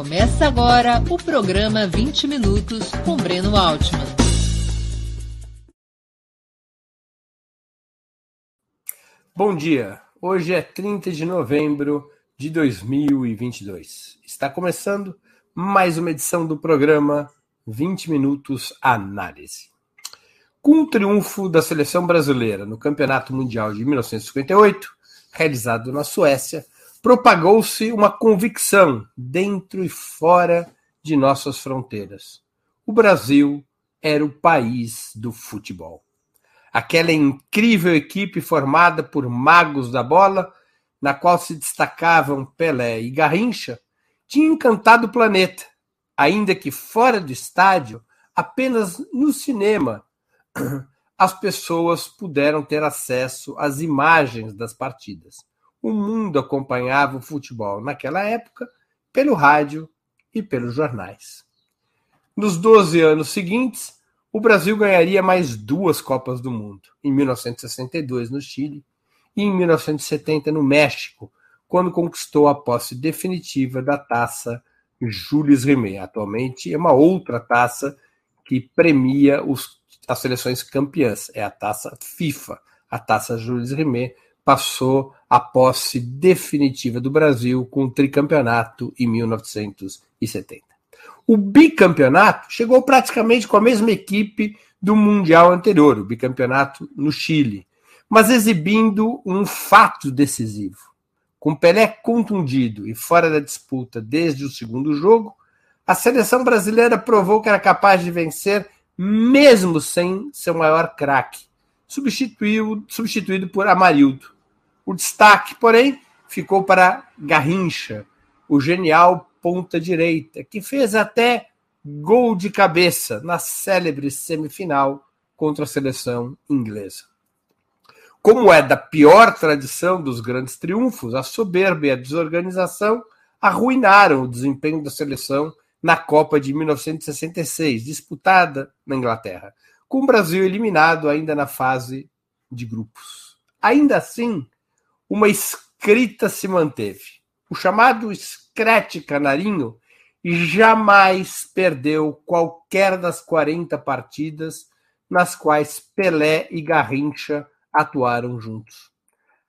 Começa agora o programa 20 Minutos com Breno Altman. Bom dia, hoje é 30 de novembro de 2022. Está começando mais uma edição do programa 20 Minutos Análise. Com o triunfo da seleção brasileira no Campeonato Mundial de 1958, realizado na Suécia, propagou-se uma convicção dentro e fora de nossas fronteiras. O Brasil era o país do futebol. Aquela incrível equipe formada por magos da bola, na qual se destacavam Pelé e Garrincha, tinha encantado o planeta, ainda que fora do estádio, apenas no cinema, as pessoas puderam ter acesso às imagens das partidas o mundo acompanhava o futebol naquela época pelo rádio e pelos jornais. Nos 12 anos seguintes, o Brasil ganharia mais duas Copas do Mundo, em 1962 no Chile e em 1970 no México, quando conquistou a posse definitiva da taça Jules Rimet. Atualmente é uma outra taça que premia os, as seleções campeãs, é a taça FIFA, a taça Jules Rimet, passou a posse definitiva do Brasil com o tricampeonato em 1970. O bicampeonato chegou praticamente com a mesma equipe do Mundial anterior, o bicampeonato no Chile, mas exibindo um fato decisivo. Com Pelé contundido e fora da disputa desde o segundo jogo, a seleção brasileira provou que era capaz de vencer mesmo sem seu maior craque, substituído por Amarildo. O destaque, porém, ficou para Garrincha, o genial ponta-direita, que fez até gol de cabeça na célebre semifinal contra a seleção inglesa. Como é da pior tradição dos grandes triunfos, a soberba e a desorganização arruinaram o desempenho da seleção na Copa de 1966, disputada na Inglaterra, com o Brasil eliminado ainda na fase de grupos. Ainda assim, uma escrita se manteve. O chamado Screte Canarinho jamais perdeu qualquer das 40 partidas nas quais Pelé e Garrincha atuaram juntos.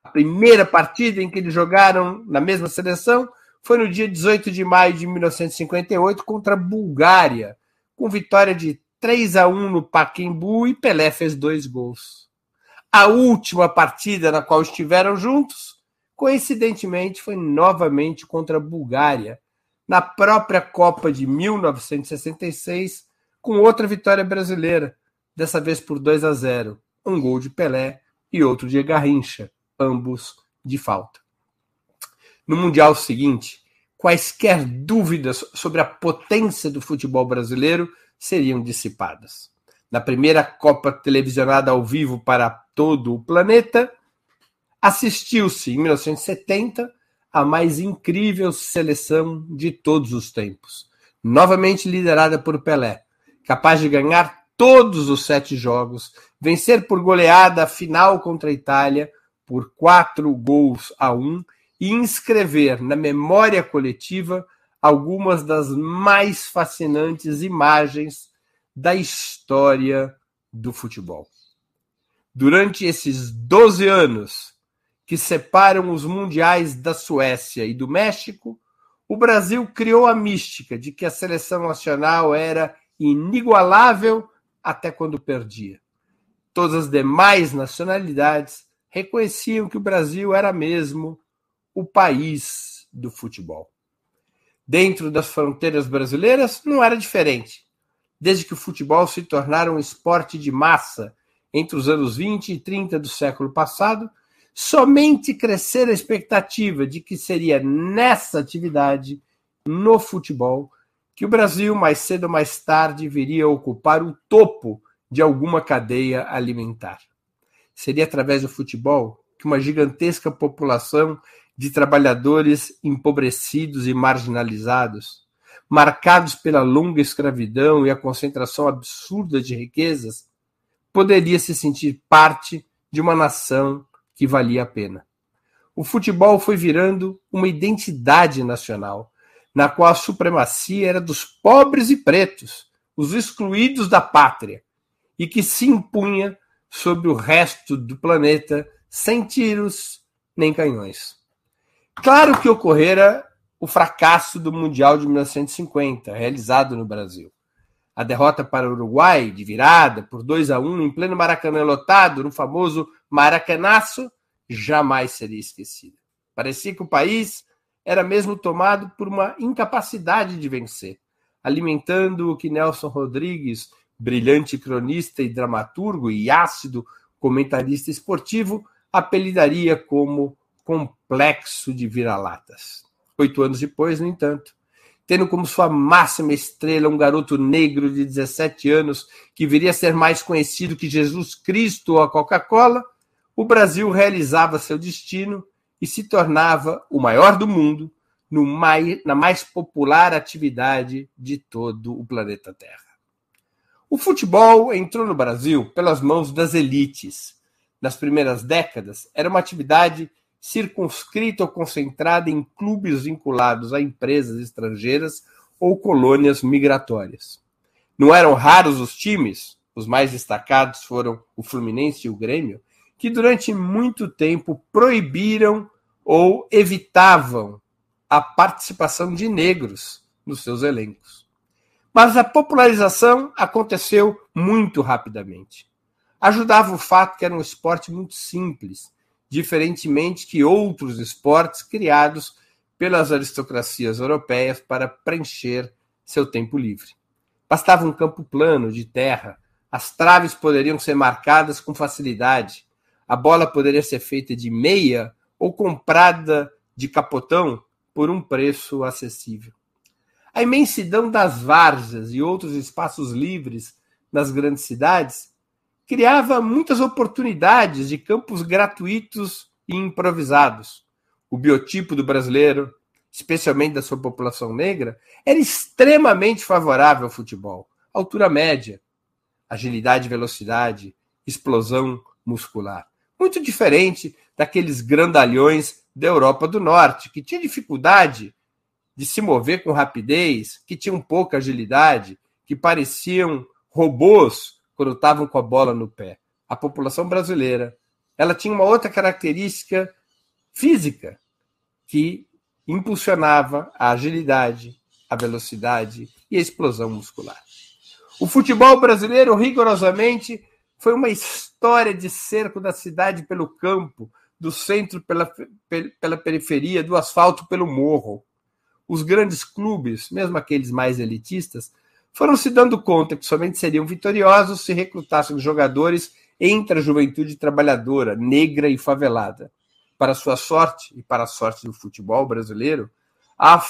A primeira partida em que eles jogaram na mesma seleção foi no dia 18 de maio de 1958 contra a Bulgária, com vitória de 3 a 1 no Pacaembu e Pelé fez dois gols. A última partida na qual estiveram juntos, coincidentemente, foi novamente contra a Bulgária, na própria Copa de 1966, com outra vitória brasileira, dessa vez por 2 a 0, um gol de Pelé e outro de Garrincha, ambos de falta. No Mundial seguinte, quaisquer dúvidas sobre a potência do futebol brasileiro seriam dissipadas na primeira Copa televisionada ao vivo para todo o planeta, assistiu-se em 1970 a mais incrível seleção de todos os tempos, novamente liderada por Pelé, capaz de ganhar todos os sete jogos, vencer por goleada a final contra a Itália por quatro gols a um e inscrever na memória coletiva algumas das mais fascinantes imagens da história do futebol. Durante esses 12 anos que separam os mundiais da Suécia e do México, o Brasil criou a mística de que a seleção nacional era inigualável até quando perdia. Todas as demais nacionalidades reconheciam que o Brasil era mesmo o país do futebol. Dentro das fronteiras brasileiras não era diferente desde que o futebol se tornara um esporte de massa entre os anos 20 e 30 do século passado, somente crescer a expectativa de que seria nessa atividade, no futebol, que o Brasil, mais cedo ou mais tarde, viria a ocupar o topo de alguma cadeia alimentar. Seria através do futebol que uma gigantesca população de trabalhadores empobrecidos e marginalizados marcados pela longa escravidão e a concentração absurda de riquezas, poderia se sentir parte de uma nação que valia a pena. O futebol foi virando uma identidade nacional, na qual a supremacia era dos pobres e pretos, os excluídos da pátria, e que se impunha sobre o resto do planeta sem tiros nem canhões. Claro que ocorrera o fracasso do Mundial de 1950, realizado no Brasil. A derrota para o Uruguai, de virada, por 2 a 1 em pleno Maracanã lotado, no famoso Maracanaço, jamais seria esquecida. Parecia que o país era mesmo tomado por uma incapacidade de vencer, alimentando o que Nelson Rodrigues, brilhante cronista e dramaturgo e ácido comentarista esportivo, apelidaria como complexo de vira-latas. Oito anos depois, no entanto, tendo como sua máxima estrela um garoto negro de 17 anos que viria a ser mais conhecido que Jesus Cristo ou a Coca-Cola, o Brasil realizava seu destino e se tornava o maior do mundo na mais popular atividade de todo o planeta Terra. O futebol entrou no Brasil pelas mãos das elites. Nas primeiras décadas, era uma atividade circunscrita ou concentrada em clubes vinculados a empresas estrangeiras ou colônias migratórias. Não eram raros os times, os mais destacados foram o Fluminense e o Grêmio, que durante muito tempo proibiram ou evitavam a participação de negros nos seus elencos. Mas a popularização aconteceu muito rapidamente. Ajudava o fato que era um esporte muito simples, diferentemente que outros esportes criados pelas aristocracias europeias para preencher seu tempo livre. Bastava um campo plano de terra, as traves poderiam ser marcadas com facilidade, a bola poderia ser feita de meia ou comprada de capotão por um preço acessível. A imensidão das várzeas e outros espaços livres nas grandes cidades criava muitas oportunidades de campos gratuitos e improvisados. O biotipo do brasileiro, especialmente da sua população negra, era extremamente favorável ao futebol. Altura média, agilidade e velocidade, explosão muscular muito diferente daqueles grandalhões da Europa do Norte, que tinha dificuldade de se mover com rapidez, que tinham pouca agilidade, que pareciam robôs quando estavam com a bola no pé. A população brasileira, ela tinha uma outra característica física que impulsionava a agilidade, a velocidade e a explosão muscular. O futebol brasileiro rigorosamente foi uma história de cerco da cidade pelo campo, do centro pela, pela periferia, do asfalto pelo morro. Os grandes clubes, mesmo aqueles mais elitistas, foram se dando conta que somente seriam vitoriosos se recrutassem jogadores entre a juventude trabalhadora, negra e favelada. Para sua sorte e para a sorte do futebol brasileiro, a,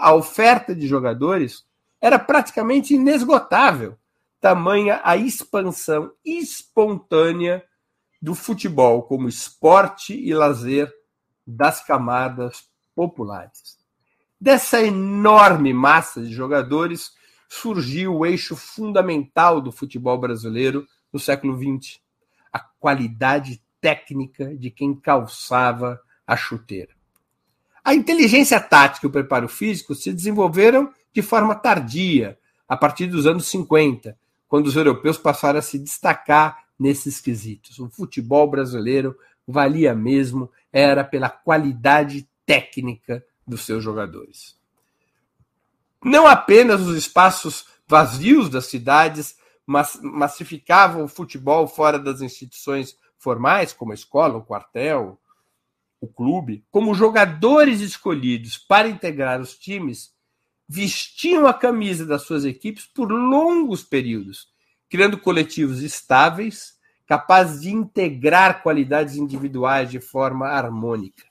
a oferta de jogadores era praticamente inesgotável tamanha a expansão espontânea do futebol como esporte e lazer das camadas populares. Dessa enorme massa de jogadores surgiu o eixo fundamental do futebol brasileiro no século XX, a qualidade técnica de quem calçava a chuteira. A inteligência tática e o preparo físico se desenvolveram de forma tardia, a partir dos anos 50, quando os europeus passaram a se destacar nesses quesitos. O futebol brasileiro valia mesmo, era pela qualidade técnica dos seus jogadores. Não apenas os espaços vazios das cidades massificavam o futebol fora das instituições formais, como a escola, o quartel, o clube, como jogadores escolhidos para integrar os times vestiam a camisa das suas equipes por longos períodos, criando coletivos estáveis, capazes de integrar qualidades individuais de forma harmônica.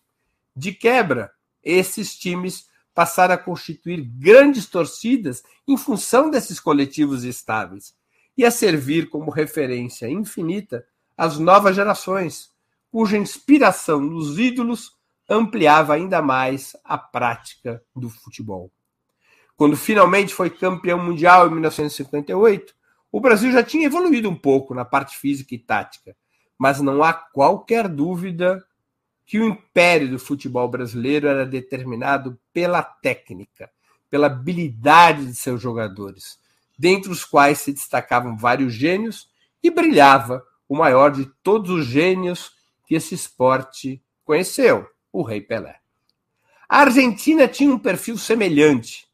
De quebra, esses times passaram a constituir grandes torcidas em função desses coletivos estáveis e a servir como referência infinita às novas gerações, cuja inspiração nos ídolos ampliava ainda mais a prática do futebol. Quando finalmente foi campeão mundial em 1958, o Brasil já tinha evoluído um pouco na parte física e tática, mas não há qualquer dúvida que o império do futebol brasileiro era determinado pela técnica, pela habilidade de seus jogadores, dentre os quais se destacavam vários gênios e brilhava o maior de todos os gênios que esse esporte conheceu, o Rei Pelé. A Argentina tinha um perfil semelhante,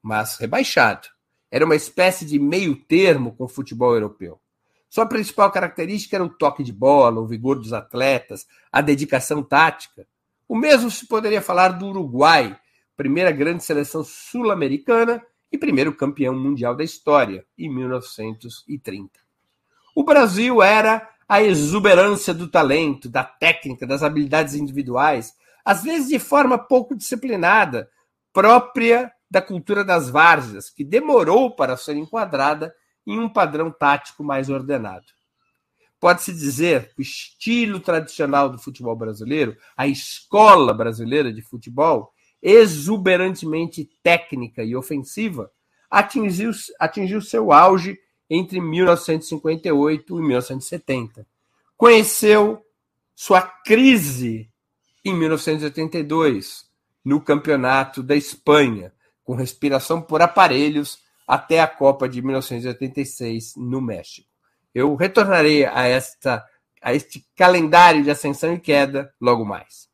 mas rebaixado. Era uma espécie de meio termo com o futebol europeu. Sua principal característica era o toque de bola, o vigor dos atletas, a dedicação tática. O mesmo se poderia falar do Uruguai, primeira grande seleção sul-americana e primeiro campeão mundial da história, em 1930. O Brasil era a exuberância do talento, da técnica, das habilidades individuais, às vezes de forma pouco disciplinada, própria da cultura das várzeas, que demorou para ser enquadrada em um padrão tático mais ordenado. Pode-se dizer que o estilo tradicional do futebol brasileiro, a escola brasileira de futebol, exuberantemente técnica e ofensiva, atingiu, atingiu seu auge entre 1958 e 1970. Conheceu sua crise em 1982, no Campeonato da Espanha, com respiração por aparelhos até a Copa de 1986 no México. Eu retornarei a esta a este calendário de ascensão e queda logo mais.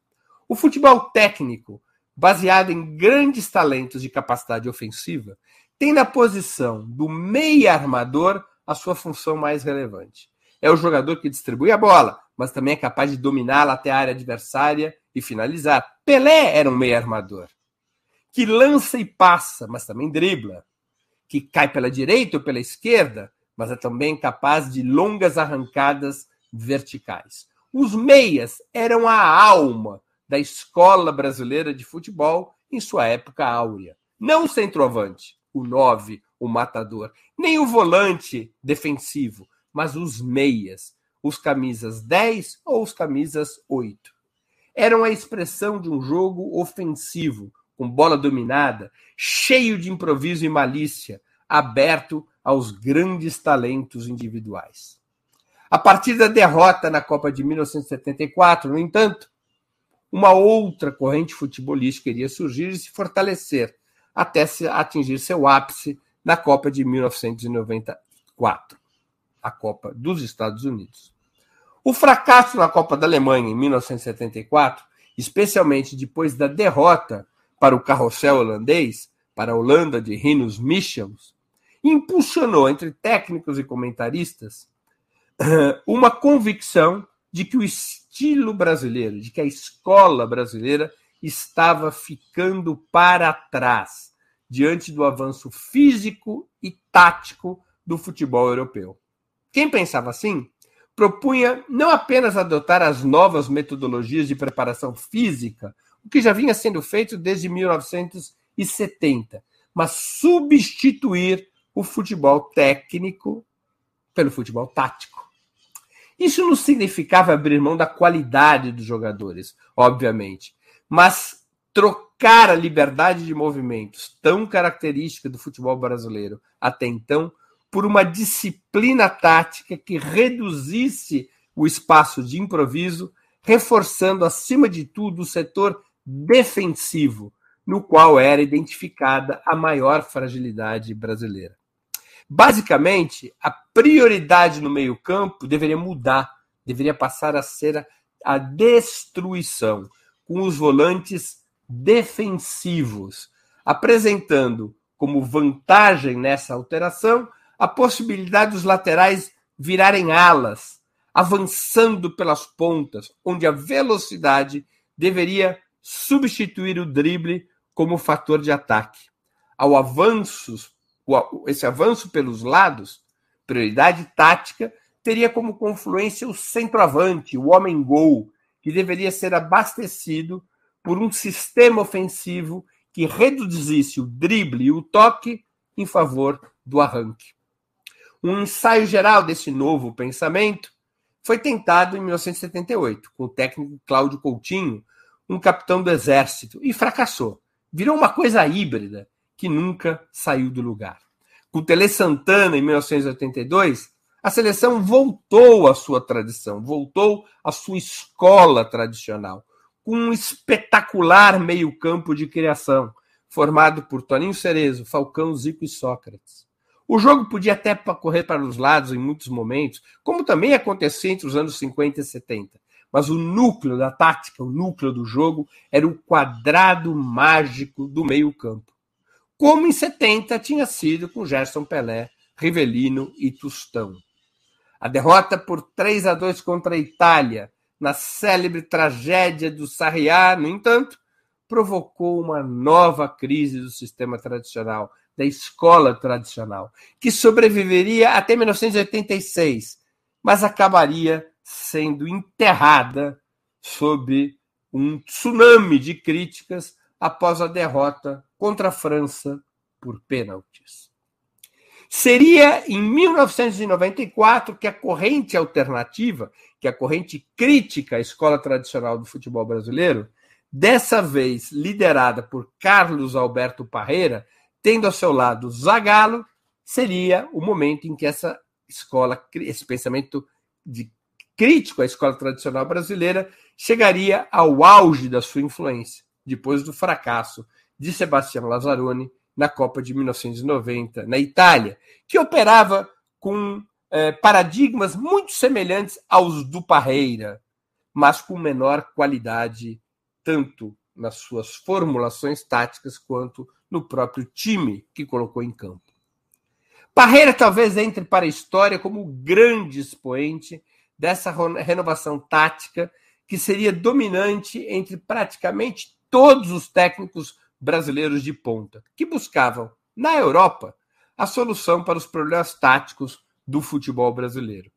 O futebol técnico, baseado em grandes talentos de capacidade ofensiva, tem na posição do meia armador a sua função mais relevante. É o jogador que distribui a bola, mas também é capaz de dominá-la até a área adversária e finalizar. Pelé era um meia armador que lança e passa, mas também dribla, que cai pela direita ou pela esquerda, mas é também capaz de longas arrancadas verticais. Os meias eram a alma da escola brasileira de futebol em sua época áurea. Não o centroavante, o 9, o matador, nem o volante defensivo, mas os meias, os camisas 10 ou os camisas 8. Eram a expressão de um jogo ofensivo, com bola dominada, cheio de improviso e malícia, aberto aos grandes talentos individuais. A partir da derrota na Copa de 1974, no entanto, uma outra corrente futebolística iria surgir e se fortalecer, até atingir seu ápice na Copa de 1994, a Copa dos Estados Unidos. O fracasso na Copa da Alemanha em 1974, especialmente depois da derrota para o carrossel holandês, para a Holanda de Rinus Michels, impulsionou entre técnicos e comentaristas uma convicção de que o estilo brasileiro, de que a escola brasileira estava ficando para trás diante do avanço físico e tático do futebol europeu. Quem pensava assim propunha não apenas adotar as novas metodologias de preparação física, o que já vinha sendo feito desde 1970, mas substituir o futebol técnico pelo futebol tático. Isso não significava abrir mão da qualidade dos jogadores, obviamente, mas trocar a liberdade de movimentos, tão característica do futebol brasileiro até então, por uma disciplina tática que reduzisse o espaço de improviso, reforçando, acima de tudo, o setor defensivo, no qual era identificada a maior fragilidade brasileira. Basicamente, a prioridade no meio-campo deveria mudar, deveria passar a ser a destruição com os volantes defensivos, apresentando como vantagem nessa alteração a possibilidade dos laterais virarem alas, avançando pelas pontas, onde a velocidade deveria substituir o drible como fator de ataque. Ao avanço, esse avanço pelos lados, prioridade tática, teria como confluência o centroavante, o homem-gol, que deveria ser abastecido por um sistema ofensivo que reduzisse o drible e o toque em favor do arranque. Um ensaio geral desse novo pensamento foi tentado em 1978, com o técnico Cláudio Coutinho, um capitão do exército, e fracassou. Virou uma coisa híbrida que nunca saiu do lugar. Com Tele Santana, em 1982, a seleção voltou à sua tradição, voltou à sua escola tradicional, com um espetacular meio-campo de criação, formado por Toninho Cerezo, Falcão, Zico e Sócrates. O jogo podia até correr para os lados em muitos momentos, como também acontecia entre os anos 50 e 70. Mas o núcleo da tática, o núcleo do jogo, era o quadrado mágico do meio-campo. Como em 70 tinha sido com Gerson Pelé, Rivelino e Tostão. A derrota por 3 a 2 contra a Itália, na célebre tragédia do Sarriá, no entanto, provocou uma nova crise do sistema tradicional, da escola tradicional, que sobreviveria até 1986, mas acabaria sendo enterrada sob um tsunami de críticas após a derrota contra a França por pênaltis. Seria em 1994 que a corrente alternativa, que a corrente crítica à escola tradicional do futebol brasileiro, dessa vez liderada por Carlos Alberto Parreira, tendo ao seu lado Zagallo, seria o momento em que essa escola, esse pensamento de crítico à escola tradicional brasileira, chegaria ao auge da sua influência, depois do fracasso de Sebastião Lazzaroni na Copa de 1990, na Itália, que operava com eh, paradigmas muito semelhantes aos do Parreira, mas com menor qualidade tanto nas suas formulações táticas quanto no próprio time que colocou em campo. Parreira talvez entre para a história como o grande expoente dessa renovação tática que seria dominante entre praticamente todos os técnicos brasileiros de ponta, que buscavam, na Europa, a solução para os problemas táticos do futebol brasileiro,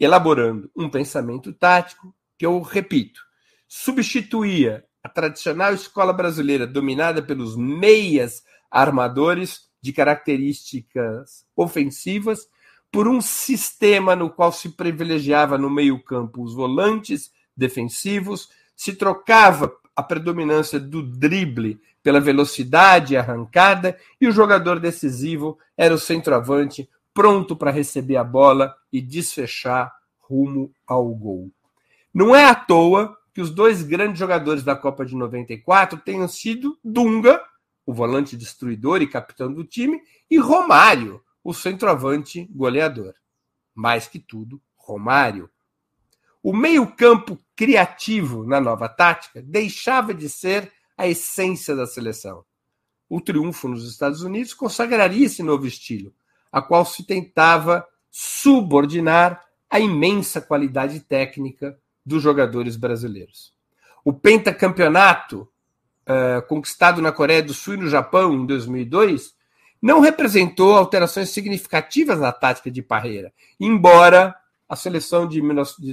elaborando um pensamento tático que eu repito, substituía a tradicional escola brasileira dominada pelos meias armadores de características ofensivas por um sistema no qual se privilegiava no meio-campo os volantes defensivos, se trocava a predominância do drible pela velocidade arrancada e o jogador decisivo era o centroavante pronto para receber a bola e desfechar rumo ao gol. Não é à toa que os dois grandes jogadores da Copa de 94 tenham sido Dunga, o volante destruidor e capitão do time, e Romário, o centroavante goleador. Mais que tudo, Romário. O meio-campo criativo na nova tática deixava de ser a essência da seleção. O triunfo nos Estados Unidos consagraria esse novo estilo, a qual se tentava subordinar a imensa qualidade técnica dos jogadores brasileiros. O pentacampeonato uh, conquistado na Coreia do Sul e no Japão em 2002 não representou alterações significativas na tática de Parreira, embora a seleção de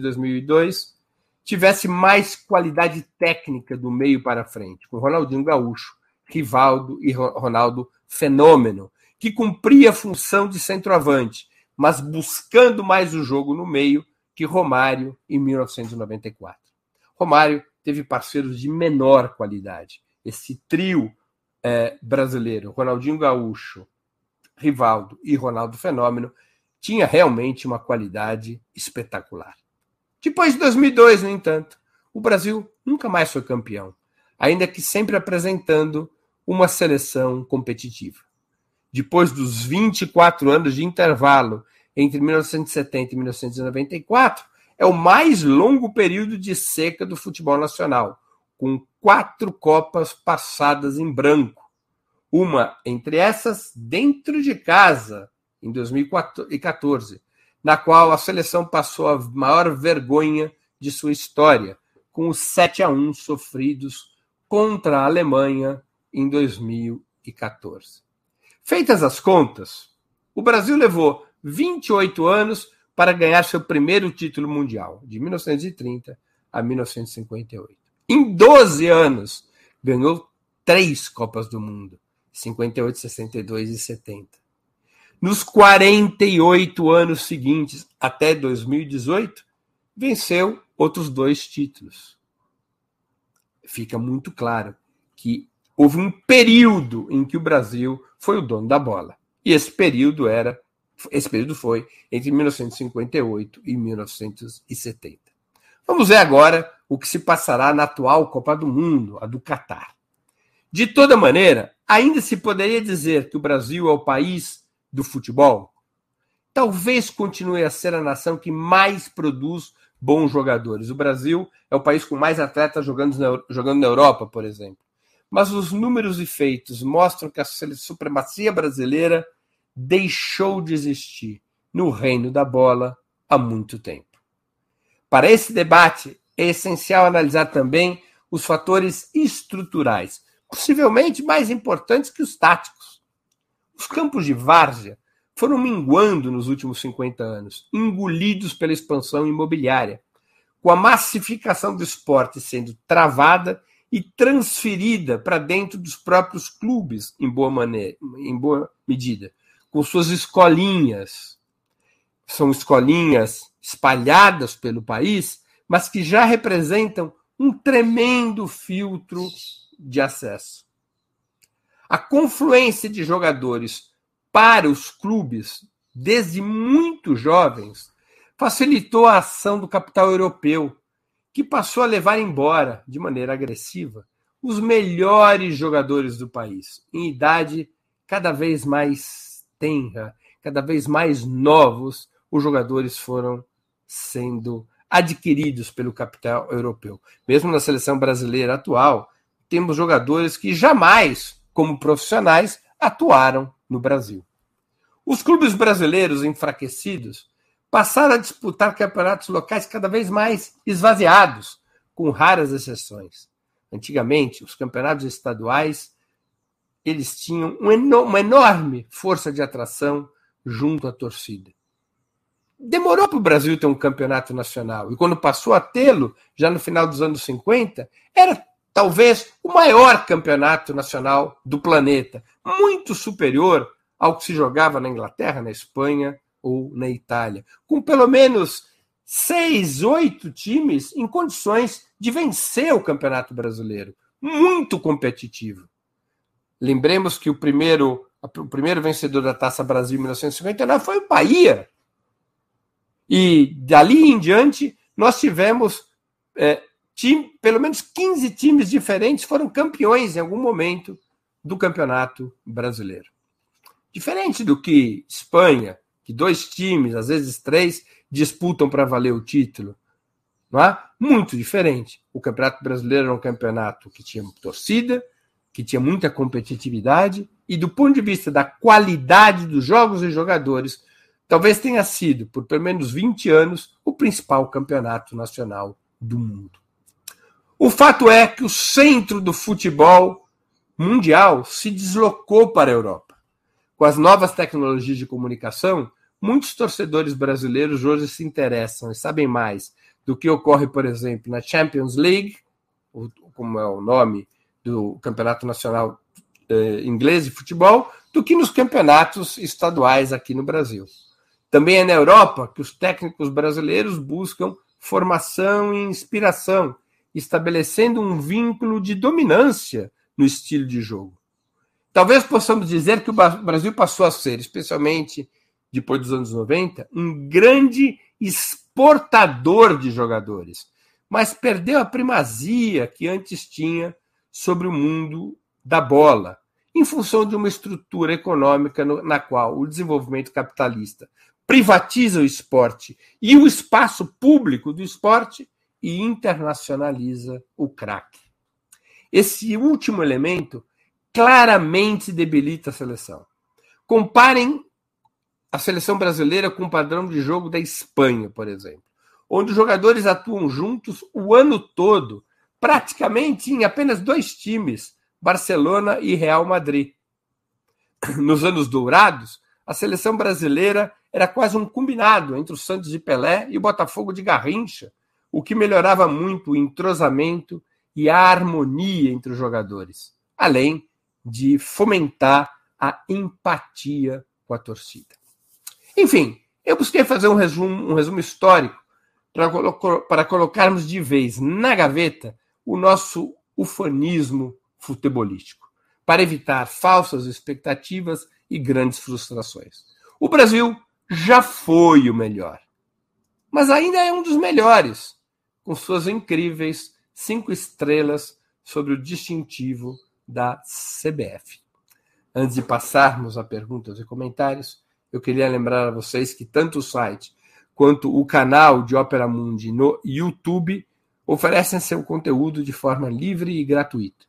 2002 tivesse mais qualidade técnica do meio para frente, com Ronaldinho Gaúcho, Rivaldo e Ronaldo Fenômeno, que cumpria a função de centroavante, mas buscando mais o jogo no meio que Romário em 1994. Romário teve parceiros de menor qualidade. Esse trio é, brasileiro, Ronaldinho Gaúcho, Rivaldo e Ronaldo Fenômeno, tinha realmente uma qualidade espetacular. Depois de 2002, no entanto, o Brasil nunca mais foi campeão, ainda que sempre apresentando uma seleção competitiva. Depois dos 24 anos de intervalo entre 1970 e 1994 é o mais longo período de seca do futebol nacional, com quatro Copas passadas em branco. Uma entre essas dentro de casa, em 2014, na qual a seleção passou a maior vergonha de sua história, com os 7 a 1 sofridos contra a Alemanha em 2014. Feitas as contas, o Brasil levou 28 anos para ganhar seu primeiro título mundial, de 1930 a 1958. Em 12 anos, ganhou três Copas do Mundo, 58, 62 e 70. Nos 48 anos seguintes, até 2018, venceu outros dois títulos. Fica muito claro que houve um período em que o Brasil foi o dono da bola. E esse período era esse período foi entre 1958 e 1970. Vamos ver agora o que se passará na atual Copa do Mundo, a do Catar. De toda maneira, ainda se poderia dizer que o Brasil é o país do futebol? Talvez continue a ser a nação que mais produz bons jogadores. O Brasil é o país com mais atletas jogando na, jogando na Europa, por exemplo. Mas os números e feitos mostram que a supremacia brasileira deixou de existir no reino da bola há muito tempo. Para esse debate, é essencial analisar também os fatores estruturais, possivelmente mais importantes que os táticos. Os campos de várzea foram minguando nos últimos 50 anos, engolidos pela expansão imobiliária, com a massificação do esporte sendo travada e transferida para dentro dos próprios clubes, em boa, maneira, em boa medida, com suas escolinhas. São escolinhas espalhadas pelo país, mas que já representam um tremendo filtro de acesso. A confluência de jogadores para os clubes, desde muito jovens, facilitou a ação do capital europeu, que passou a levar embora, de maneira agressiva, os melhores jogadores do país, em idade cada vez mais tenra, cada vez mais novos, os jogadores foram sendo adquiridos pelo capital europeu. Mesmo na seleção brasileira atual, temos jogadores que jamais, como profissionais, atuaram no Brasil. Os clubes brasileiros enfraquecidos passaram a disputar campeonatos locais cada vez mais esvaziados, com raras exceções. Antigamente, os campeonatos estaduais eles tinham uma enorme força de atração junto à torcida. Demorou para o Brasil ter um campeonato nacional, e quando passou a tê-lo, já no final dos anos 50, era talvez o maior campeonato nacional do planeta, muito superior ao que se jogava na Inglaterra, na Espanha ou na Itália, com pelo menos seis, oito times em condições de vencer o Campeonato Brasileiro. Muito competitivo. Lembremos que o primeiro, o primeiro vencedor da Taça Brasil em 1959 foi o Bahia. E dali em diante, nós tivemos é, time, pelo menos 15 times diferentes foram campeões em algum momento do Campeonato Brasileiro. Diferente do que Espanha, que dois times, às vezes três, disputam para valer o título. Não é? Muito diferente. O Campeonato Brasileiro era um campeonato que tinha torcida, que tinha muita competitividade, e do ponto de vista da qualidade dos jogos e jogadores, talvez tenha sido, por pelo menos 20 anos, o principal campeonato nacional do mundo. O fato é que o centro do futebol mundial se deslocou para a Europa. Com as novas tecnologias de comunicação, muitos torcedores brasileiros hoje se interessam e sabem mais do que ocorre, por exemplo, na Champions League, como é o nome do Campeonato Nacional eh, Inglês de Futebol, do que nos campeonatos estaduais aqui no Brasil. Também é na Europa que os técnicos brasileiros buscam formação e inspiração estabelecendo um vínculo de dominância no estilo de jogo. Talvez possamos dizer que o Brasil passou a ser, especialmente depois dos anos 90, um grande exportador de jogadores, mas perdeu a primazia que antes tinha sobre o mundo da bola, em função de uma estrutura econômica na qual o desenvolvimento capitalista privatiza o esporte e o espaço público do esporte e internacionaliza o craque. Esse último elemento claramente debilita a seleção. Comparem a seleção brasileira com o padrão de jogo da Espanha, por exemplo, onde os jogadores atuam juntos o ano todo, praticamente em apenas dois times, Barcelona e Real Madrid. Nos anos dourados, a seleção brasileira era quase um combinado entre o Santos de Pelé e o Botafogo de Garrincha, o que melhorava muito o entrosamento e a harmonia entre os jogadores, além de fomentar a empatia com a torcida. Enfim, eu busquei fazer um resumo, um resumo histórico para, para colocarmos de vez na gaveta o nosso ufanismo futebolístico, para evitar falsas expectativas e grandes frustrações. O Brasil já foi o melhor, mas ainda é um dos melhores com suas incríveis cinco estrelas sobre o distintivo da CBF. Antes de passarmos a perguntas e comentários, eu queria lembrar a vocês que tanto o site quanto o canal de Opera Mundi no YouTube oferecem seu conteúdo de forma livre e gratuita.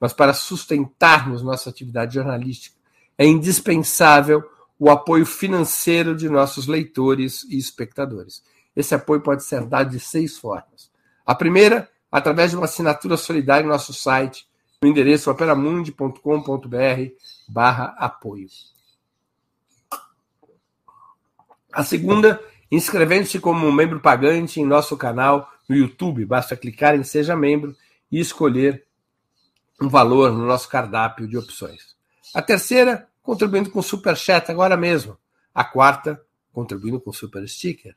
Mas para sustentarmos nossa atividade jornalística, é indispensável o apoio financeiro de nossos leitores e espectadores. Esse apoio pode ser dado de seis formas. A primeira, através de uma assinatura solidária em nosso site, no endereço operamundi.com.br barra apoio. A segunda, inscrevendo-se como membro pagante em nosso canal no YouTube. Basta clicar em Seja Membro e escolher um valor no nosso cardápio de opções. A terceira, contribuindo com Super Chat agora mesmo. A quarta, contribuindo com Super Sticker.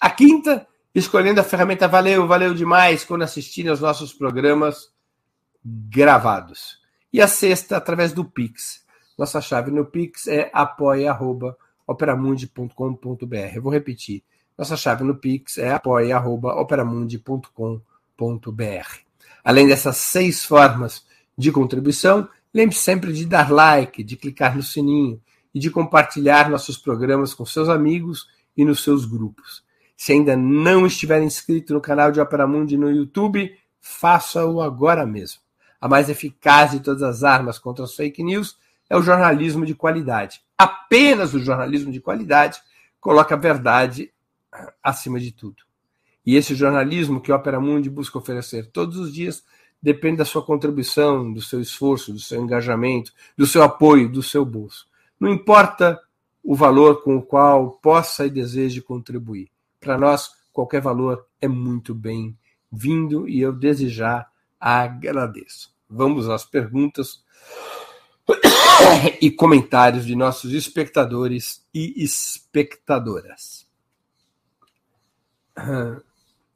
A quinta, escolhendo a ferramenta Valeu, valeu demais quando assistirem aos nossos programas gravados. E a sexta, através do Pix. Nossa chave no Pix é apoia.operamundi.com.br. Vou repetir. Nossa chave no Pix é apoia.operamundi.com.br. Além dessas seis formas de contribuição, lembre sempre de dar like, de clicar no sininho e de compartilhar nossos programas com seus amigos e nos seus grupos. Se ainda não estiver inscrito no canal de Opera Mundi no YouTube, faça-o agora mesmo. A mais eficaz de todas as armas contra as fake news é o jornalismo de qualidade. Apenas o jornalismo de qualidade coloca a verdade acima de tudo. E esse jornalismo que a Opera Mundi busca oferecer todos os dias depende da sua contribuição, do seu esforço, do seu engajamento, do seu apoio, do seu bolso. Não importa o valor com o qual possa e deseje contribuir. Para nós, qualquer valor é muito bem-vindo e eu desde já agradeço. Vamos às perguntas e comentários de nossos espectadores e espectadoras.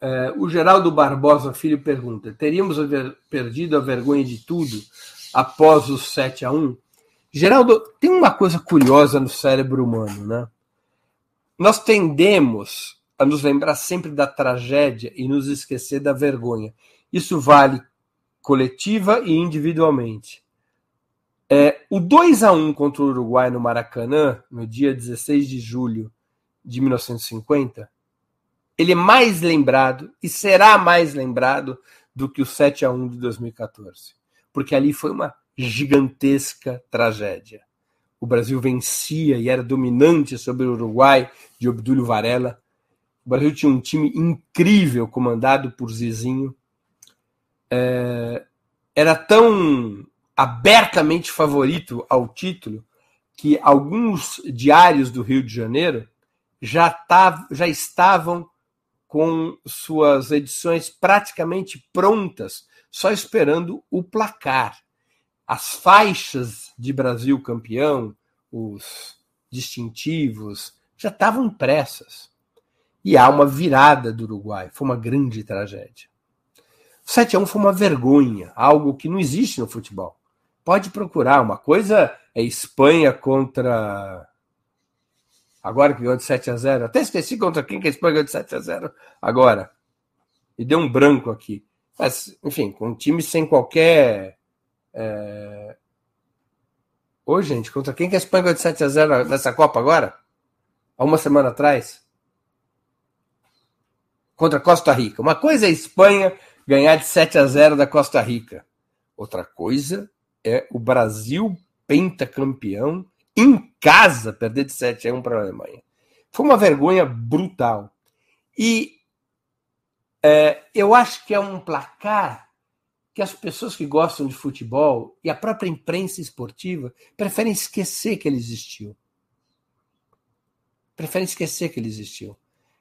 É, o Geraldo Barbosa Filho pergunta: teríamos perdido a vergonha de tudo após o 7 a 1? Geraldo, tem uma coisa curiosa no cérebro humano, né? Nós tendemos a nos lembrar sempre da tragédia e nos esquecer da vergonha. Isso vale coletiva e individualmente. É, o 2 a 1 contra o Uruguai no Maracanã, no dia 16 de julho de 1950, ele é mais lembrado e será mais lembrado do que o 7 a 1 de 2014, porque ali foi uma gigantesca tragédia. O Brasil vencia e era dominante sobre o Uruguai de Obdúlio Varela. O Brasil tinha um time incrível comandado por Zizinho. É, era tão abertamente favorito ao título que alguns diários do Rio de Janeiro já, tav, já estavam com suas edições praticamente prontas, só esperando o placar. As faixas de Brasil campeão, os distintivos, já estavam impressas. E há uma virada do Uruguai. Foi uma grande tragédia. O 7 a 1 foi uma vergonha, algo que não existe no futebol. Pode procurar. Uma coisa é Espanha contra Agora que ganhou de 7 a 0 Até esqueci contra quem que a Espanha ganhou de 7 a 0 agora. E deu um branco aqui. Mas, enfim, com um time sem qualquer. É... Ô, gente, contra quem que a Espanha ganhou de 7 a 0 nessa Copa agora? Há uma semana atrás? Contra Costa Rica. Uma coisa é a Espanha ganhar de 7 a 0 da Costa Rica. Outra coisa é o Brasil pentacampeão casa, perder de 7 a 1 para a Alemanha. Foi uma vergonha brutal. E é, eu acho que é um placar que as pessoas que gostam de futebol e a própria imprensa esportiva preferem esquecer que ele existiu. Preferem esquecer que ele existiu.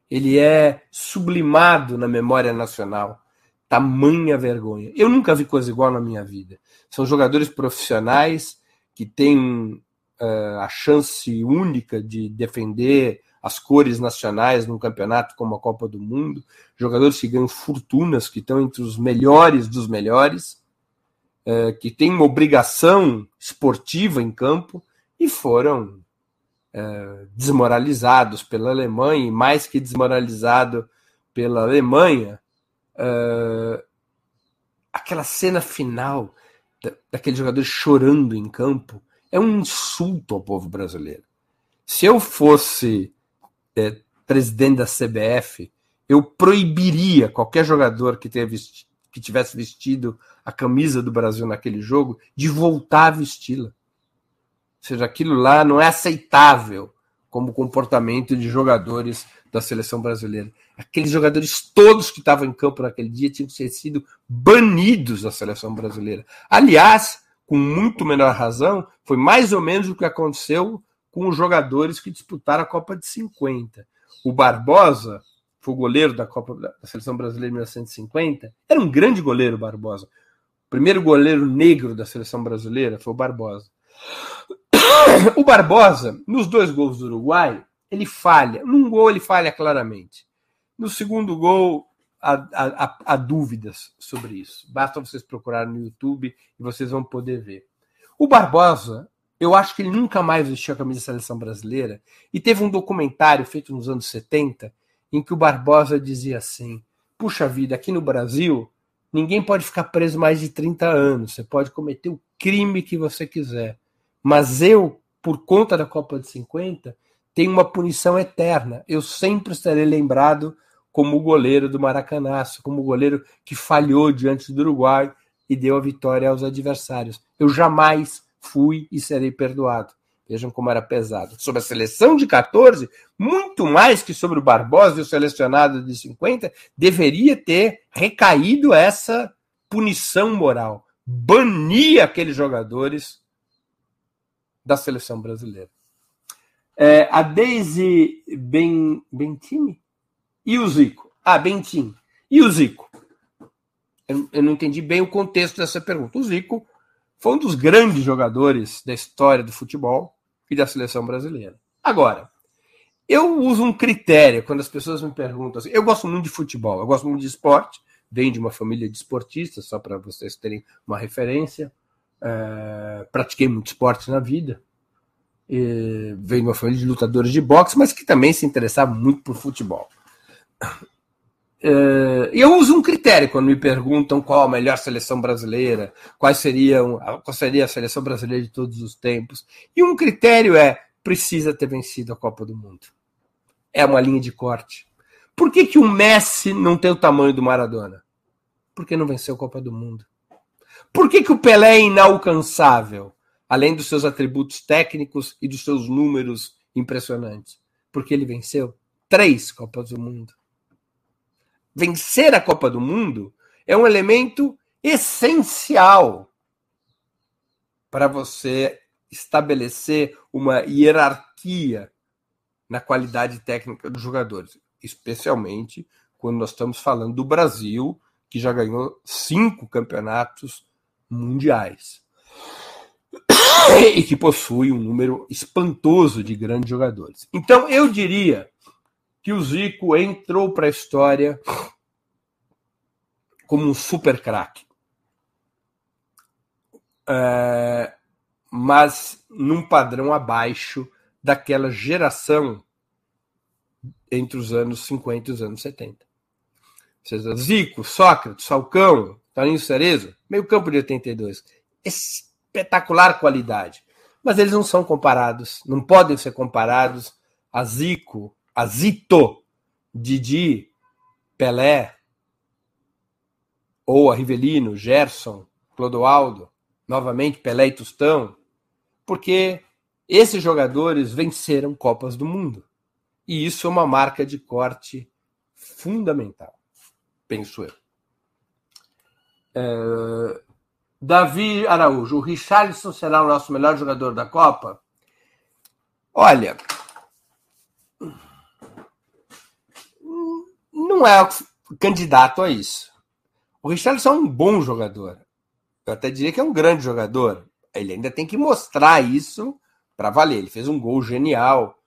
Ele é sublimado na memória nacional. Tamanha vergonha. Eu nunca vi coisa igual na minha vida. São jogadores profissionais que têm uh, a chance única de defender as cores nacionais num campeonato como a Copa do Mundo, jogadores que ganham fortunas, que estão entre os melhores dos melhores, uh, que têm uma obrigação esportiva em campo e foram uh, desmoralizados pela Alemanha, e mais que desmoralizado pela Alemanha, aquela cena final daqueles jogadores chorando em campo é um insulto ao povo brasileiro. Se eu fosse é, presidente da CBF, eu proibiria qualquer jogador que, vestido, que tivesse vestido a camisa do Brasil naquele jogo de voltar a vesti-la. Ou seja, aquilo lá não é aceitável como comportamento de jogadores da seleção brasileira. Aqueles jogadores todos que estavam em campo naquele dia tinham sido banidos da seleção brasileira. Aliás, com muito menor razão, foi mais ou menos o que aconteceu com os jogadores que disputaram a Copa de 50. O Barbosa, foi o goleiro da Copa da Seleção Brasileira em 1950, era um grande goleiro, Barbosa. O primeiro goleiro negro da seleção brasileira foi o Barbosa. O Barbosa, nos dois gols do Uruguai, ele falha. Num gol ele falha claramente. No segundo gol, há, há, há dúvidas sobre isso. Basta vocês procurarem no YouTube e vocês vão poder ver. O Barbosa, eu acho que ele nunca mais vestiu a camisa da seleção brasileira. E teve um documentário feito nos anos 70 em que o Barbosa dizia assim: Puxa vida, aqui no Brasil, ninguém pode ficar preso mais de 30 anos. Você pode cometer o crime que você quiser. Mas eu, por conta da Copa de 50, tenho uma punição eterna. Eu sempre estarei lembrado como o goleiro do Maracanaço, como o goleiro que falhou diante do Uruguai e deu a vitória aos adversários. Eu jamais fui e serei perdoado. Vejam como era pesado. Sobre a seleção de 14, muito mais que sobre o Barbosa e o selecionado de 50, deveria ter recaído essa punição moral. Banir aqueles jogadores da seleção brasileira. É, a Daisy ben, Bentini e o Zico. Ah, Bentini. E o Zico? Eu, eu não entendi bem o contexto dessa pergunta. O Zico foi um dos grandes jogadores da história do futebol e da seleção brasileira. Agora, eu uso um critério quando as pessoas me perguntam assim. Eu gosto muito de futebol, eu gosto muito de esporte, venho de uma família de esportistas, só para vocês terem uma referência. É, pratiquei muito esporte na vida. E de uma família de lutadores de boxe, mas que também se interessava muito por futebol. Uh, eu uso um critério quando me perguntam qual a melhor seleção brasileira, quais seriam, qual seria a seleção brasileira de todos os tempos. E um critério é precisa ter vencido a Copa do Mundo. É uma linha de corte. Por que, que o Messi não tem o tamanho do Maradona? Porque não venceu a Copa do Mundo. Por que, que o Pelé é inalcançável, além dos seus atributos técnicos e dos seus números impressionantes? Porque ele venceu três Copas do Mundo vencer a Copa do Mundo é um elemento essencial para você estabelecer uma hierarquia na qualidade técnica dos jogadores, especialmente quando nós estamos falando do Brasil, que já ganhou cinco campeonatos mundiais e que possui um número espantoso de grandes jogadores. Então, eu diria que o Zico entrou para a história como um super craque. É, mas num padrão abaixo daquela geração entre os anos 50 e os anos 70. Ou seja, Zico, Sócrates, Falcão, Toninho Cerezo, meio campo de 82. Espetacular qualidade. Mas eles não são comparados, não podem ser comparados a Zico, Azito, Didi, Pelé, ou a Rivelino, Gerson, Clodoaldo, novamente Pelé e Tostão, porque esses jogadores venceram Copas do Mundo. E isso é uma marca de corte fundamental, penso eu. É... Davi Araújo, o Richarlison será o nosso melhor jogador da Copa? Olha, não é candidato a isso. O Richarlison é um bom jogador. Eu até diria que é um grande jogador. Ele ainda tem que mostrar isso para valer. Ele fez um gol genial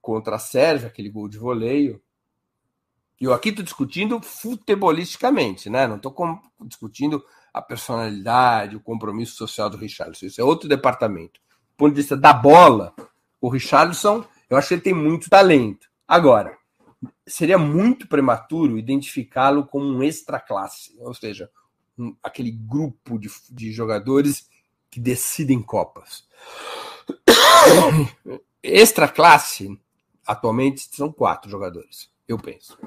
contra a Sérvia, aquele gol de voleio. E eu aqui estou discutindo futebolisticamente, né? Não estou discutindo a personalidade, o compromisso social do Richarlison. Isso é outro departamento. Do ponto de vista da bola, o Richarlison, eu acho que ele tem muito talento. Agora, seria muito prematuro identificá-lo como um extra classe, ou seja, um, aquele grupo de, de jogadores que decidem Copas. Extra classe, atualmente, são quatro jogadores, eu penso.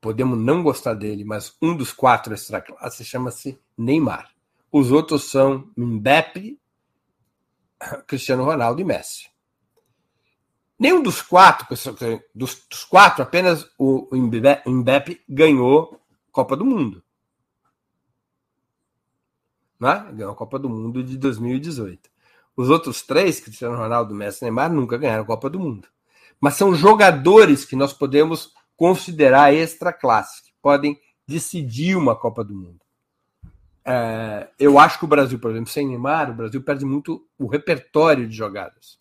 Podemos não gostar dele, mas um dos quatro extra classe chama-se Neymar. Os outros são Mbappé, Cristiano Ronaldo e Messi. Nenhum dos quatro, dos, dos quatro, apenas o Mbappé ganhou Copa do Mundo. Né? Ganhou a Copa do Mundo de 2018. Os outros três, Cristiano Ronaldo, Messi e Neymar, nunca ganharam a Copa do Mundo. Mas são jogadores que nós podemos considerar extra classe, que podem decidir uma Copa do Mundo. É, eu acho que o Brasil, por exemplo, sem Neymar, o Brasil perde muito o repertório de jogadas.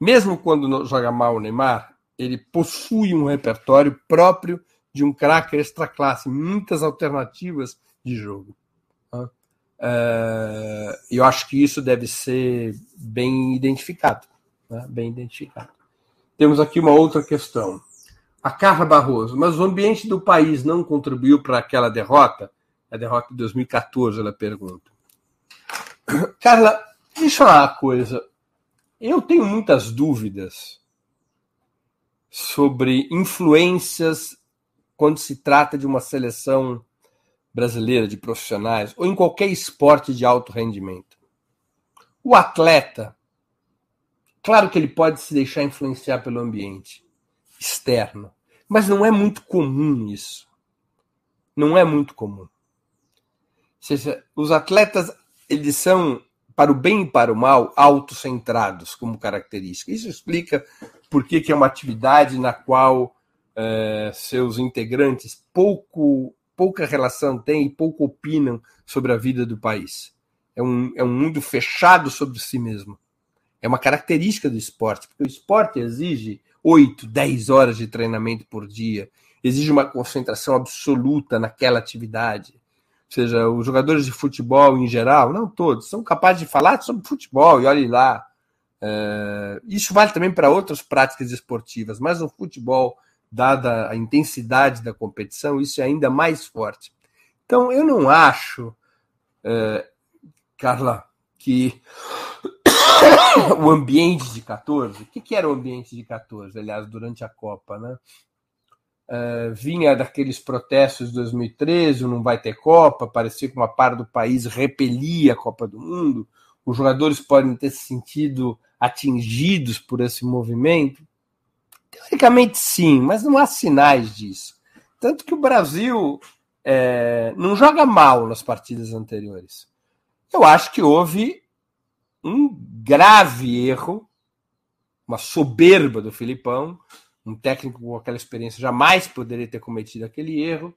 Mesmo quando joga mal o Neymar, ele possui um repertório próprio de um craque extra classe, muitas alternativas de jogo. É, eu acho que isso deve ser bem identificado. Né? Bem identificado. Temos aqui uma outra questão. A Carla Barroso, mas o ambiente do país não contribuiu para aquela derrota? A derrota de 2014, ela pergunta. Carla, deixa eu falar uma coisa. Eu tenho muitas dúvidas sobre influências quando se trata de uma seleção brasileira de profissionais ou em qualquer esporte de alto rendimento. O atleta, claro que ele pode se deixar influenciar pelo ambiente externo, mas não é muito comum isso. Não é muito comum seja, os atletas eles são para o bem e para o mal autocentrados como característica. Isso explica por que, é uma atividade na qual é, seus integrantes pouco pouca relação têm e pouco opinam sobre a vida do país. É um, é um mundo fechado sobre si mesmo. É uma característica do esporte, porque o esporte exige 8, 10 horas de treinamento por dia, exige uma concentração absoluta naquela atividade seja, os jogadores de futebol em geral, não todos, são capazes de falar sobre futebol, e olhe lá. É, isso vale também para outras práticas esportivas, mas no futebol, dada a intensidade da competição, isso é ainda mais forte. Então, eu não acho, é, Carla, que o ambiente de 14, o que, que era o ambiente de 14, aliás, durante a Copa, né? Uh, vinha daqueles protestos de 2013, não vai ter Copa, parecia que uma parte do país repelia a Copa do Mundo. Os jogadores podem ter se sentido atingidos por esse movimento. Teoricamente, sim, mas não há sinais disso. Tanto que o Brasil é, não joga mal nas partidas anteriores. Eu acho que houve um grave erro, uma soberba do Filipão, um técnico com aquela experiência jamais poderia ter cometido aquele erro,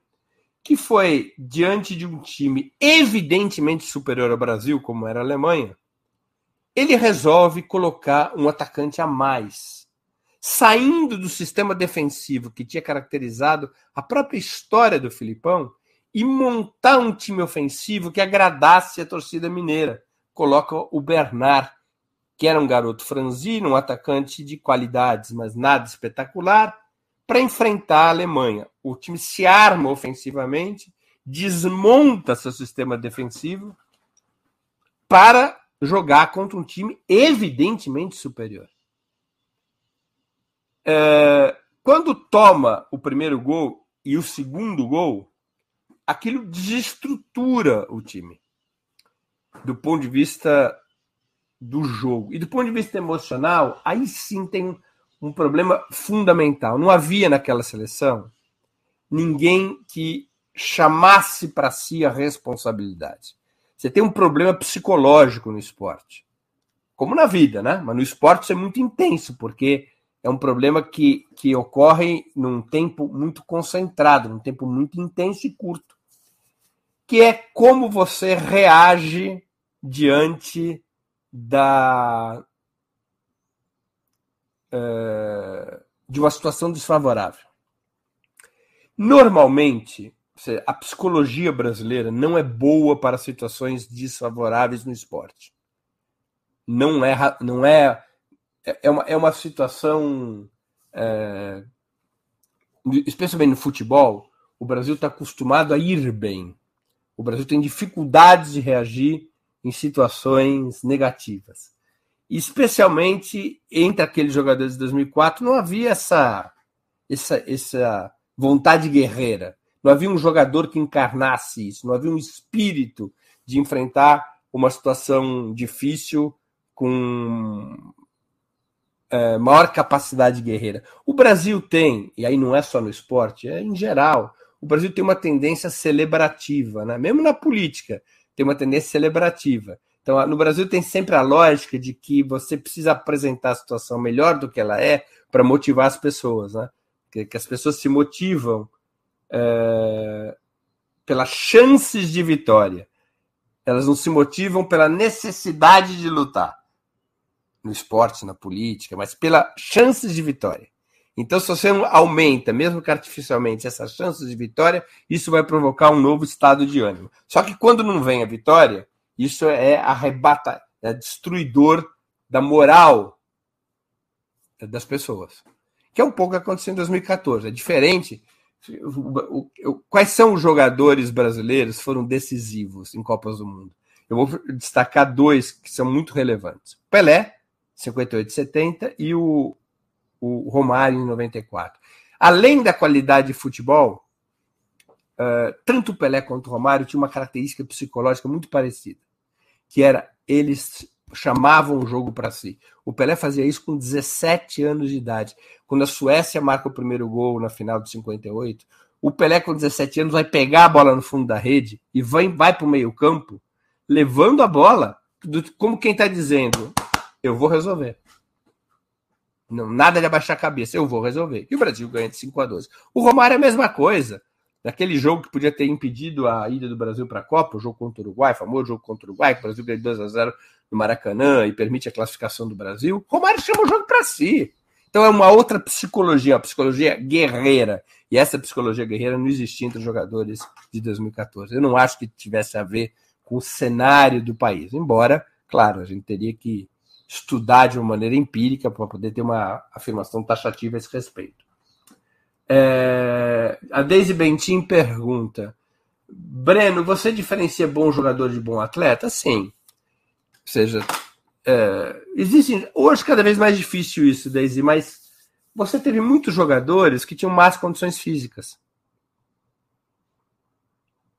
que foi diante de um time evidentemente superior ao Brasil, como era a Alemanha, ele resolve colocar um atacante a mais, saindo do sistema defensivo que tinha caracterizado a própria história do Filipão e montar um time ofensivo que agradasse a torcida mineira. Coloca o Bernard que era um garoto franzino, um atacante de qualidades, mas nada espetacular, para enfrentar a Alemanha. O time se arma ofensivamente, desmonta seu sistema defensivo para jogar contra um time evidentemente superior. É, quando toma o primeiro gol e o segundo gol, aquilo desestrutura o time. Do ponto de vista do jogo. E do ponto de vista emocional, aí sim tem um problema fundamental. Não havia naquela seleção ninguém que chamasse para si a responsabilidade. Você tem um problema psicológico no esporte, como na vida, né? Mas no esporte isso é muito intenso, porque é um problema que, que ocorre num tempo muito concentrado, num tempo muito intenso e curto, que é como você reage diante da uh, de uma situação desfavorável. Normalmente, a psicologia brasileira não é boa para situações desfavoráveis no esporte. Não é, não é, é uma, é uma situação, é, especialmente no futebol, o Brasil está acostumado a ir bem. O Brasil tem dificuldades de reagir em situações negativas. Especialmente entre aqueles jogadores de 2004, não havia essa, essa, essa vontade guerreira. Não havia um jogador que encarnasse isso, não havia um espírito de enfrentar uma situação difícil com é, maior capacidade guerreira. O Brasil tem, e aí não é só no esporte, é em geral, o Brasil tem uma tendência celebrativa, né? mesmo na política, tem uma tendência celebrativa. Então, no Brasil tem sempre a lógica de que você precisa apresentar a situação melhor do que ela é para motivar as pessoas, né? Que, que, as pessoas se motivam é, pelas chances de vitória. Elas não se motivam pela necessidade de lutar no esporte, na política, mas pela chances de vitória. Então, se você aumenta, mesmo que artificialmente, essas chances de vitória, isso vai provocar um novo estado de ânimo. Só que quando não vem a vitória, isso é arrebata, é destruidor da moral das pessoas. Que é um pouco o que aconteceu em 2014. É diferente. Quais são os jogadores brasileiros que foram decisivos em Copas do Mundo? Eu vou destacar dois que são muito relevantes. Pelé, 58 e 70, e o, o Romário em 94. Além da qualidade de futebol, uh, tanto o Pelé quanto o Romário tinham uma característica psicológica muito parecida, que era eles chamavam o jogo para si. O Pelé fazia isso com 17 anos de idade. Quando a Suécia marca o primeiro gol na final de 58, o Pelé com 17 anos vai pegar a bola no fundo da rede e vai, vai para o meio campo, levando a bola, como quem está dizendo, eu vou resolver. Não, nada de abaixar a cabeça, eu vou resolver. E o Brasil ganha de 5 a 12. O Romário é a mesma coisa. Naquele jogo que podia ter impedido a ida do Brasil para a Copa, o jogo contra o Uruguai, famoso jogo contra o Uruguai, que o Brasil ganha 2 a 0 no Maracanã e permite a classificação do Brasil, Romário chama o jogo para si. Então é uma outra psicologia, uma psicologia guerreira. E essa psicologia guerreira não existia entre os jogadores de 2014. Eu não acho que tivesse a ver com o cenário do país. Embora, claro, a gente teria que estudar de uma maneira empírica para poder ter uma afirmação taxativa a esse respeito. É, a Daisy Bentin pergunta: Breno, você diferencia bom jogador de bom atleta? Sim. Ou seja, é, existe hoje cada vez mais difícil isso, Daisy, mas você teve muitos jogadores que tinham más condições físicas.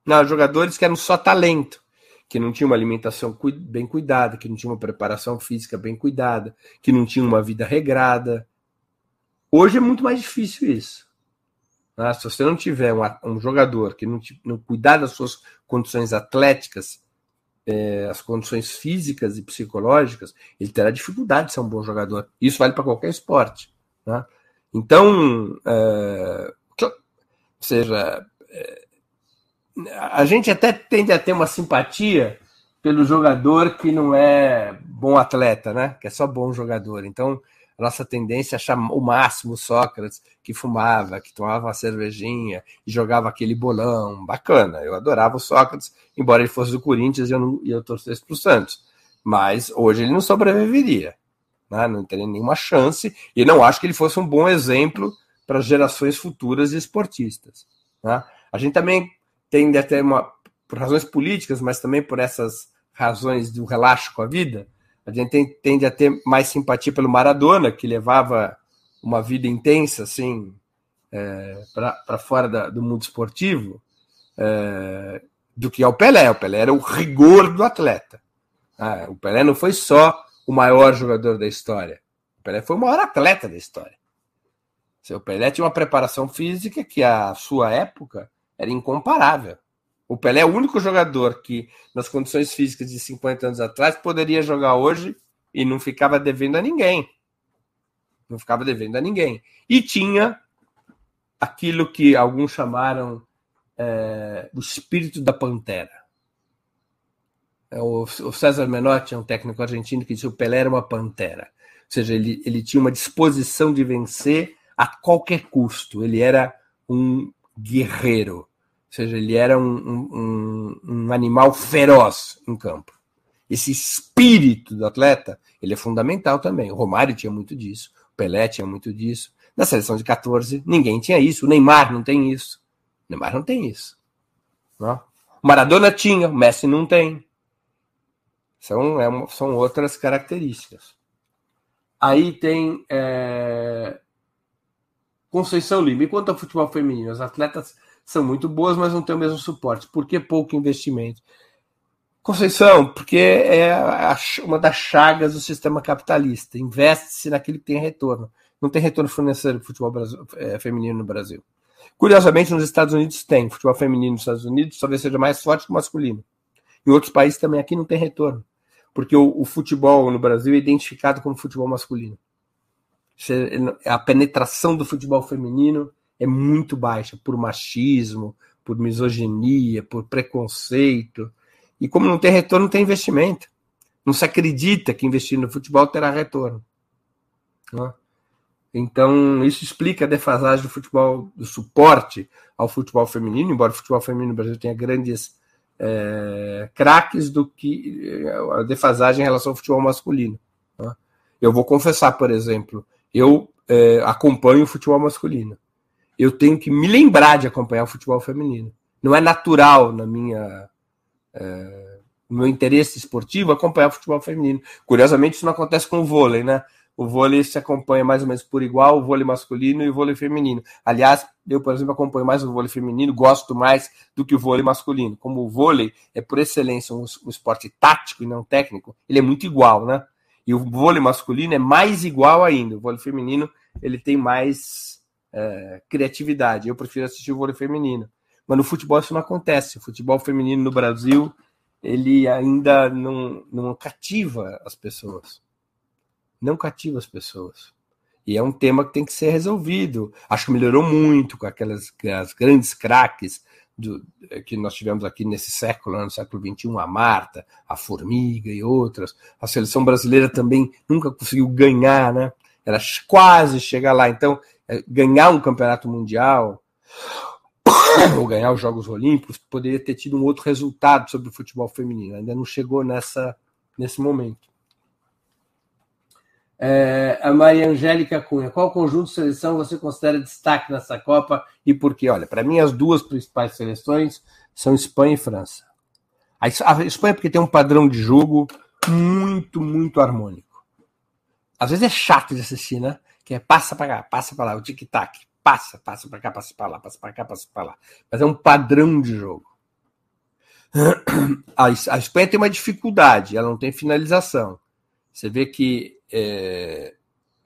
Não, jogadores que eram só talento que não tinha uma alimentação bem cuidada, que não tinha uma preparação física bem cuidada, que não tinha uma vida regrada. Hoje é muito mais difícil isso. Né? Se você não tiver um, um jogador que não, não, cuidar das suas condições atléticas, é, as condições físicas e psicológicas, ele terá dificuldade de ser um bom jogador. Isso vale para qualquer esporte. Né? Então, é, seja, é, a gente até tende a ter uma simpatia pelo jogador que não é bom atleta, né? Que é só bom jogador. Então, a nossa tendência é achar o máximo Sócrates, que fumava, que tomava uma cervejinha e jogava aquele bolão. Bacana. Eu adorava o Sócrates, embora ele fosse do Corinthians e eu, eu torcesse para o Santos. Mas hoje ele não sobreviveria. Né? Não teria nenhuma chance. E não acho que ele fosse um bom exemplo para gerações futuras de esportistas. Né? A gente também tende a ter uma, por razões políticas, mas também por essas razões do relaxo com a vida, a gente tende a ter mais simpatia pelo Maradona, que levava uma vida intensa, assim, é, para fora da, do mundo esportivo, é, do que ao Pelé. O Pelé era o rigor do atleta. Ah, o Pelé não foi só o maior jogador da história. O Pelé foi o maior atleta da história. O Pelé tinha uma preparação física que, à sua época, era incomparável. O Pelé é o único jogador que, nas condições físicas de 50 anos atrás, poderia jogar hoje e não ficava devendo a ninguém. Não ficava devendo a ninguém. E tinha aquilo que alguns chamaram é, o espírito da pantera. É, o, César Menotti é um técnico argentino que disse que o Pelé era uma pantera. Ou seja, ele, ele tinha uma disposição de vencer a qualquer custo. Ele era um guerreiro. Ou seja, ele era um, um, um animal feroz em campo. Esse espírito do atleta, ele é fundamental também. O Romário tinha muito disso, o Pelé tinha muito disso. Na seleção de 14, ninguém tinha isso. O Neymar não tem isso. O Neymar não tem isso. Não? O Maradona tinha, o Messi não tem. São, é, são outras características. Aí tem é... Conceição Lima. E quanto ao futebol feminino? As atletas são muito boas, mas não têm o mesmo suporte. Por que pouco investimento? Conceição, porque é uma das chagas do sistema capitalista. Investe-se naquilo que tem retorno. Não tem retorno financeiro do futebol é, feminino no Brasil. Curiosamente, nos Estados Unidos tem. Futebol feminino nos Estados Unidos talvez seja mais forte que o masculino. Em outros países também aqui não tem retorno. Porque o, o futebol no Brasil é identificado como futebol masculino. A penetração do futebol feminino é muito baixa por machismo, por misoginia, por preconceito. E como não tem retorno, tem investimento. Não se acredita que investir no futebol terá retorno. Né? Então, isso explica a defasagem do futebol, do suporte ao futebol feminino, embora o futebol feminino no Brasil tenha grandes é, craques do que a defasagem em relação ao futebol masculino. Né? Eu vou confessar, por exemplo, eu é, acompanho o futebol masculino. Eu tenho que me lembrar de acompanhar o futebol feminino. Não é natural na minha é, no meu interesse esportivo acompanhar o futebol feminino. Curiosamente, isso não acontece com o vôlei, né? O vôlei se acompanha mais ou menos por igual, o vôlei masculino e o vôlei feminino. Aliás, eu, por exemplo, acompanho mais o vôlei feminino, gosto mais do que o vôlei masculino. Como o vôlei é, por excelência, um, um esporte tático e não técnico, ele é muito igual, né? E o vôlei masculino é mais igual ainda. O vôlei feminino ele tem mais é, criatividade. Eu prefiro assistir o vôlei feminino. Mas no futebol isso não acontece. O futebol feminino no Brasil ele ainda não, não cativa as pessoas. Não cativa as pessoas. E é um tema que tem que ser resolvido. Acho que melhorou muito com aquelas as grandes craques do, que nós tivemos aqui nesse século, né, no século XXI, a Marta, a Formiga e outras. A seleção brasileira também nunca conseguiu ganhar, né? Era quase chegar lá. Então, é, ganhar um campeonato mundial ou ganhar os Jogos Olímpicos, poderia ter tido um outro resultado sobre o futebol feminino. Ainda não chegou nessa, nesse momento. É, a Maria Angélica Cunha, qual conjunto de seleção você considera destaque nessa Copa e por quê? Olha, para mim as duas principais seleções são Espanha e França. A Espanha porque tem um padrão de jogo muito, muito harmônico. Às vezes é chato de assistir, né? Que é passa para cá, passa para lá, o tic-tac, passa, passa para cá, passa para lá, passa para cá, passa para lá. Mas é um padrão de jogo. A, a Espanha tem uma dificuldade, ela não tem finalização. Você vê que é,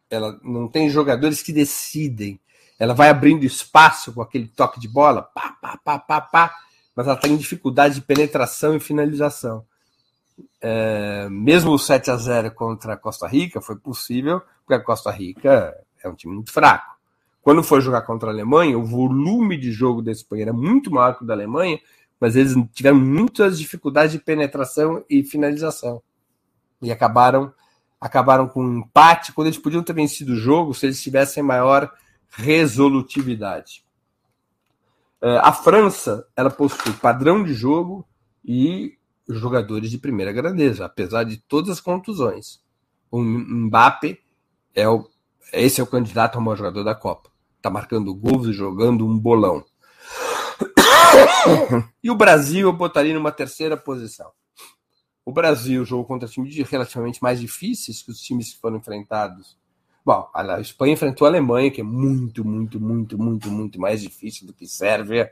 ela não tem jogadores que decidem. Ela vai abrindo espaço com aquele toque de bola, pá, pá, pá, pá, pá, mas ela tem dificuldade de penetração e finalização. É, mesmo o 7 a 0 contra a Costa Rica foi possível, porque a Costa Rica é um time muito fraco. Quando foi jogar contra a Alemanha, o volume de jogo da Espanha era muito maior que o da Alemanha, mas eles tiveram muitas dificuldades de penetração e finalização. E acabaram acabaram com um empate quando eles podiam ter vencido o jogo se eles tivessem maior resolutividade. É, a França, ela possui padrão de jogo e jogadores de primeira grandeza, apesar de todas as contusões. O Mbappé é o, esse é o candidato ao maior jogador da Copa tá marcando gols e jogando um bolão. e o Brasil eu botaria numa terceira posição. O Brasil jogou contra times relativamente mais difíceis que os times que foram enfrentados. Bom, a Espanha enfrentou a Alemanha, que é muito, muito, muito, muito, muito mais difícil do que Sérvia.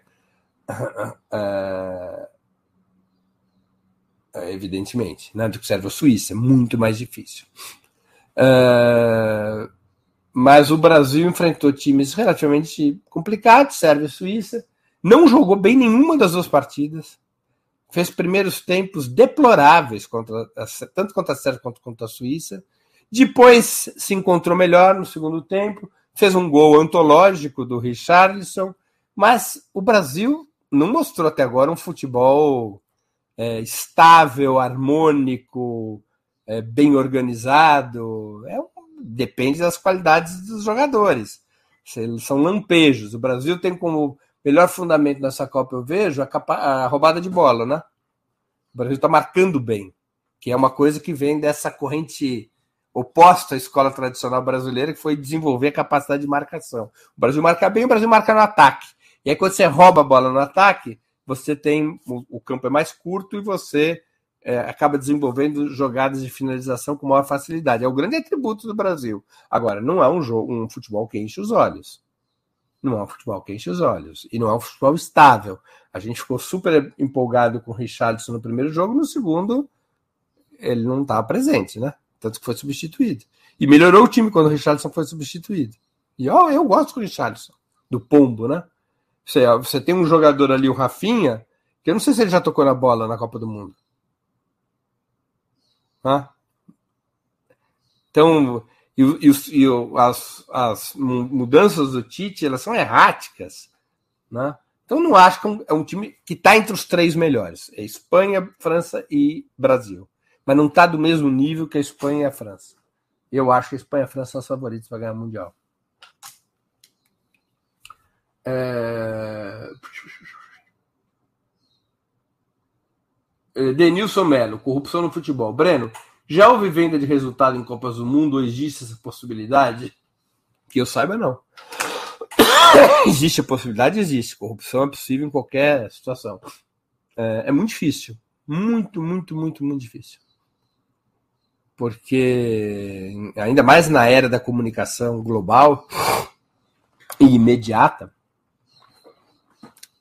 Uh, evidentemente, né? do que Sérvia Suíça, é muito mais difícil. Uh, mas o Brasil enfrentou times relativamente complicados, Sérvia e Suíça, não jogou bem nenhuma das duas partidas, fez primeiros tempos deploráveis, contra a, tanto contra a Sérvia quanto contra a Suíça, depois se encontrou melhor no segundo tempo, fez um gol antológico do Richarlison, mas o Brasil não mostrou até agora um futebol é, estável, harmônico, é, bem organizado. É depende das qualidades dos jogadores. São lampejos. O Brasil tem como melhor fundamento nessa Copa, eu vejo, a, capa, a roubada de bola, né? O Brasil está marcando bem, que é uma coisa que vem dessa corrente oposta à escola tradicional brasileira, que foi desenvolver a capacidade de marcação. O Brasil marca bem, o Brasil marca no ataque. E aí, quando você rouba a bola no ataque, você tem o, o campo é mais curto e você é, acaba desenvolvendo jogadas de finalização com maior facilidade. É o grande atributo do Brasil. Agora, não é um jogo, um futebol que enche os olhos. Não é um futebol que enche os olhos. E não é um futebol estável. A gente ficou super empolgado com o Richardson no primeiro jogo, no segundo, ele não estava presente, né? Tanto que foi substituído. E melhorou o time quando o Richardson foi substituído. E ó, eu gosto do Richardson, do Pombo, né? Você, você tem um jogador ali, o Rafinha, que eu não sei se ele já tocou na bola na Copa do Mundo. Né? Então, e, e, e as, as, mudanças do Tite elas são erráticas. Né? Então, não acho que é um é time que está entre os três melhores: é Espanha, França e Brasil. Mas não está do mesmo nível que a Espanha e a França. Eu acho que a Espanha e a França são os favoritos para ganhar o Mundial. É... Denilson Melo, corrupção no futebol. Breno, já houve venda de resultado em Copas do Mundo existe essa possibilidade? Que eu saiba, não. existe a possibilidade? Existe. Corrupção é possível em qualquer situação. É, é muito difícil. Muito, muito, muito, muito difícil. Porque, ainda mais na era da comunicação global e imediata,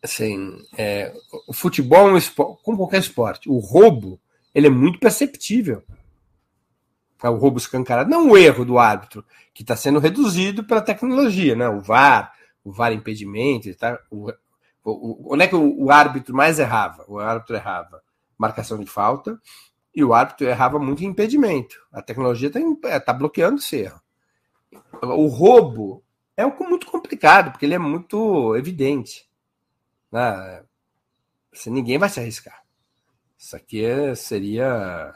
assim, é, o futebol é um esporte, como qualquer esporte, o roubo ele é muito perceptível. É o roubo escancarado, não o erro do árbitro, que está sendo reduzido pela tecnologia, né? O VAR, o VAR impedimento, tá? o, o, onde é que o, o, árbitro mais errava? O árbitro errava marcação de falta e o árbitro errava muito em impedimento. A tecnologia está tá bloqueando esse erro. O roubo é muito complicado, porque ele é muito evidente. Né? Se ninguém vai se arriscar. Isso aqui é, seria.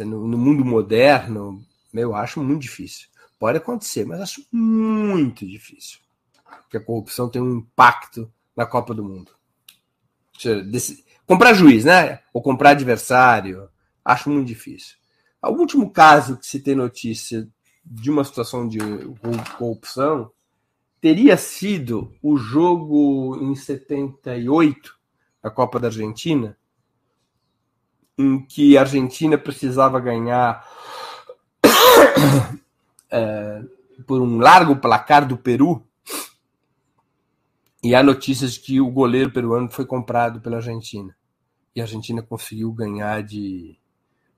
No, no mundo moderno, eu acho muito difícil. Pode acontecer, mas acho muito difícil. Que a corrupção tem um impacto na Copa do Mundo. Comprar juiz, né? Ou comprar adversário, acho muito difícil. O último caso que se tem notícia de uma situação de corrupção teria sido o jogo em 78, a Copa da Argentina, em que a Argentina precisava ganhar é, por um largo placar do Peru. E há notícias de que o goleiro peruano foi comprado pela Argentina. E a Argentina conseguiu ganhar de.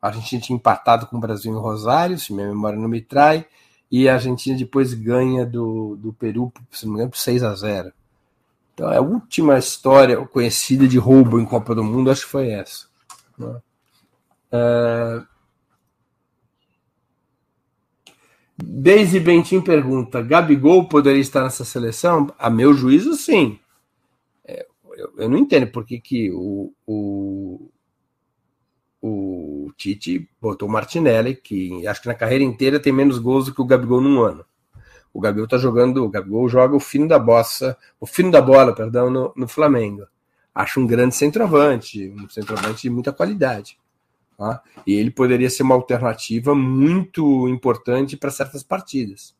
A Argentina tinha empatado com o Brasil em Rosário, se minha memória não me trai, e a Argentina depois ganha do, do Peru, se não me engano, por 6 a 0 Então a última história conhecida de roubo em Copa do Mundo, acho que foi essa. Né? É... Daisy Bentin pergunta: Gabigol poderia estar nessa seleção? A meu juízo, sim. É, eu, eu, não entendo por que, que o, o, o Tite botou o Martinelli, que acho que na carreira inteira tem menos gols do que o Gabigol num ano. O Gabigol tá jogando, o Gabigol joga o fino da bossa, o fino da bola, perdão, no, no Flamengo. Acho um grande centroavante, um centroavante de muita qualidade. Tá? E ele poderia ser uma alternativa muito importante para certas partidas.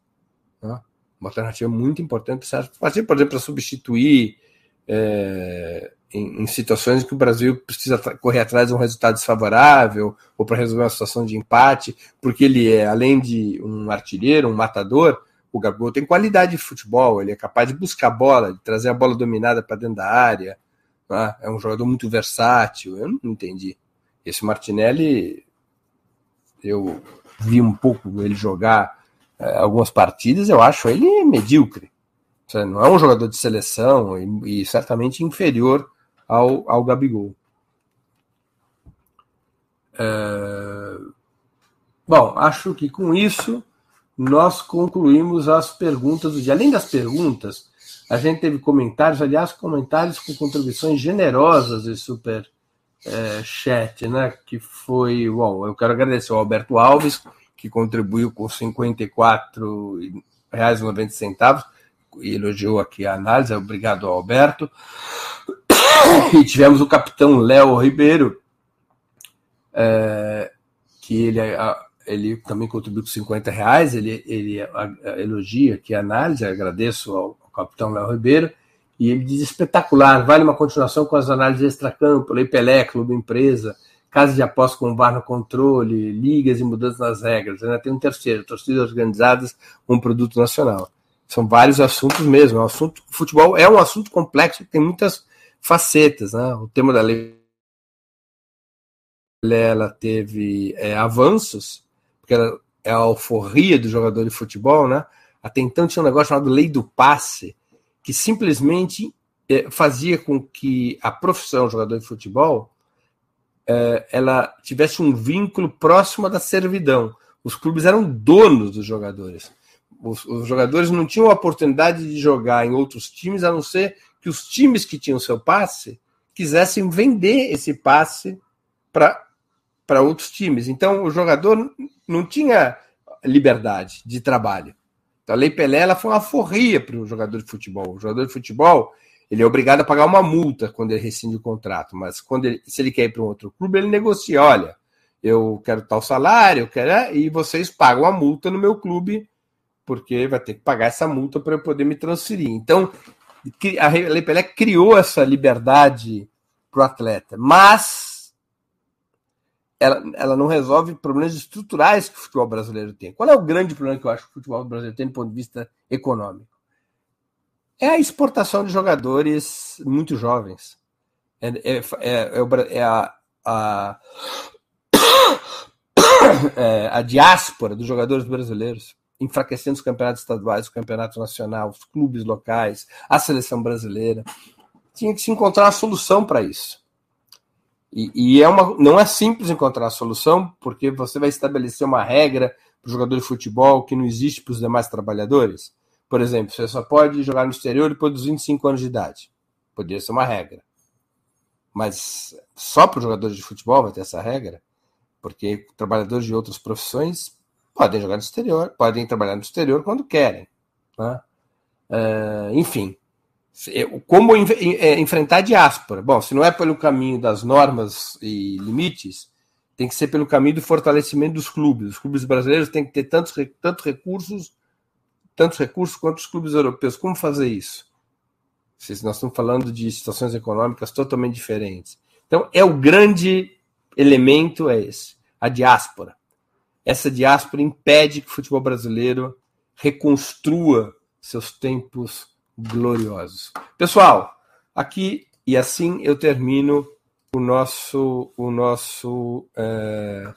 Tá? Uma alternativa muito importante para certas partidas, por exemplo, para substituir é, em, em, situações que o Brasil precisa correr atrás de um resultado desfavorável ou para resolver uma situação de empate, porque ele é, além de um artilheiro, um matador, o Gabigol tem qualidade de futebol, ele é capaz de buscar a bola, de trazer a bola dominada para dentro da área, né? é um jogador muito versátil. Eu não entendi. Esse Martinelli, eu vi um pouco ele jogar é, algumas partidas, eu acho ele medíocre. Não é um jogador de seleção e, e certamente inferior ao, ao Gabigol. É... Bom, acho que com isso nós concluímos as perguntas do dia. Além das perguntas, a gente teve comentários, aliás, comentários com contribuições generosas de super é, chat, né? Que foi, bom, eu quero agradecer ao Alberto Alves, que contribuiu com R$ 54,90 e elogiou aqui a análise. Obrigado, Alberto. E tivemos o capitão Léo Ribeiro, é, que ele, ele também contribuiu com 50 reais. Ele, ele elogia aqui a análise, agradeço ao, ao capitão Léo Ribeiro, E ele diz espetacular, vale uma continuação com as análises extracampo, Lei Pelé, Clube Empresa, casas de aposta com VAR no controle, ligas e mudanças nas regras. Ainda tem um terceiro, torcidas organizadas um produto nacional. São vários assuntos mesmo. É um assunto, futebol é um assunto complexo, tem muitas facetas. Né? O tema da lei ela teve é, avanços, porque ela é a alforria do jogador de futebol, né? Até então tinha um negócio chamado lei do passe, que simplesmente é, fazia com que a profissão jogador de futebol é, ela tivesse um vínculo próximo da servidão. Os clubes eram donos dos jogadores. Os, os, jogadores não tinham a oportunidade de jogar em outros times, a não ser que os times que tinham seu passe quisessem vender esse passe para outros times. Então, o jogador não tinha liberdade de trabalho. A Lei Pelé ela foi uma forria para o jogador de futebol. O jogador de futebol ele é obrigado a pagar uma multa quando ele rescinde o contrato, mas quando ele, se ele quer ir para um outro clube, ele negocia, olha, eu quero tal salário, eu quero, e vocês pagam a multa no meu clube, porque vai ter que pagar essa multa para eu poder me transferir. Então, a Lei Pelé criou essa liberdade para o atleta, mas ela, ela não resolve problemas estruturais que o futebol brasileiro tem. Qual é o grande problema que eu acho que o futebol brasileiro tem do ponto de vista econômico? é a exportação de jogadores muito jovens. É, é, é, é, é a, a, é, a diáspora dos jogadores brasileiros, enfraquecendo os campeonatos estaduais, o campeonato nacional, os clubes locais, a seleção brasileira. Tinha que se encontrar uma solução para isso. E, e, é uma, não é simples encontrar a solução, porque você vai estabelecer uma regra para o jogador de futebol que não existe para os demais trabalhadores. Por exemplo, você só pode jogar no exterior depois dos 25 anos de idade. Poderia ser uma regra. Mas só para os jogadores de futebol vai ter essa regra? Porque trabalhadores de outras profissões podem jogar no exterior, podem trabalhar no exterior quando querem. Né? Uh, enfim, como é, enfrentar a diáspora? Bom, se não é pelo caminho das normas e limites, tem que ser pelo caminho do fortalecimento dos clubes. Os clubes brasileiros têm que ter tantos, tantos recursos tantos recursos quanto os clubes europeus. Como fazer isso? Nós estamos falando de situações econômicas totalmente diferentes. Então, é o grande elemento é esse, a diáspora. Essa diáspora impede que o futebol brasileiro reconstrua seus tempos gloriosos. Pessoal, aqui e assim eu termino o nosso o nosso é,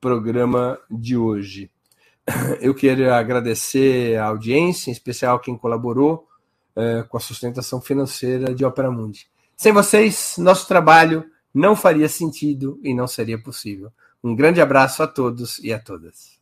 programa de hoje. Eu quero agradecer a audiência, em especial quem colaborou é, com a sustentação financeira de Opera Mundi. Sem vocês, nosso trabalho não faria sentido e não seria possível. Um grande abraço a todos e a todas.